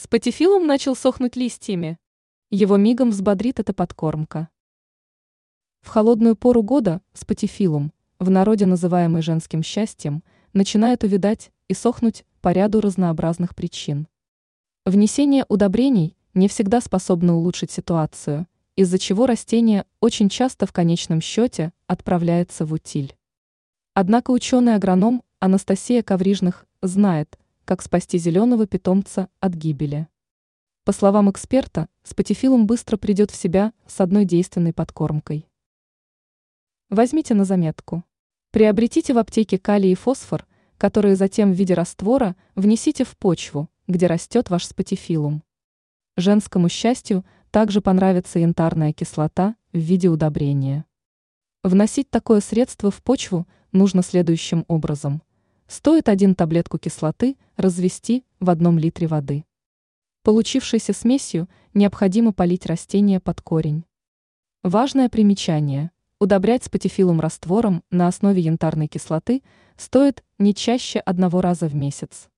Спатифилум начал сохнуть листьями. Его мигом взбодрит эта подкормка. В холодную пору года спатифилум, в народе называемый женским счастьем, начинает увядать и сохнуть по ряду разнообразных причин. Внесение удобрений не всегда способно улучшить ситуацию, из-за чего растение очень часто в конечном счете отправляется в утиль. Однако ученый-агроном Анастасия Коврижных знает – как спасти зеленого питомца от гибели. По словам эксперта, спатифилум быстро придет в себя с одной действенной подкормкой. Возьмите на заметку. Приобретите в аптеке калий и фосфор, которые затем в виде раствора внесите в почву, где растет ваш спатифилум. Женскому счастью также понравится янтарная кислота в виде удобрения. Вносить такое средство в почву нужно следующим образом – Стоит один таблетку кислоты развести в одном литре воды. Получившейся смесью необходимо полить растение под корень. Важное примечание. Удобрять спатифилум раствором на основе янтарной кислоты стоит не чаще одного раза в месяц.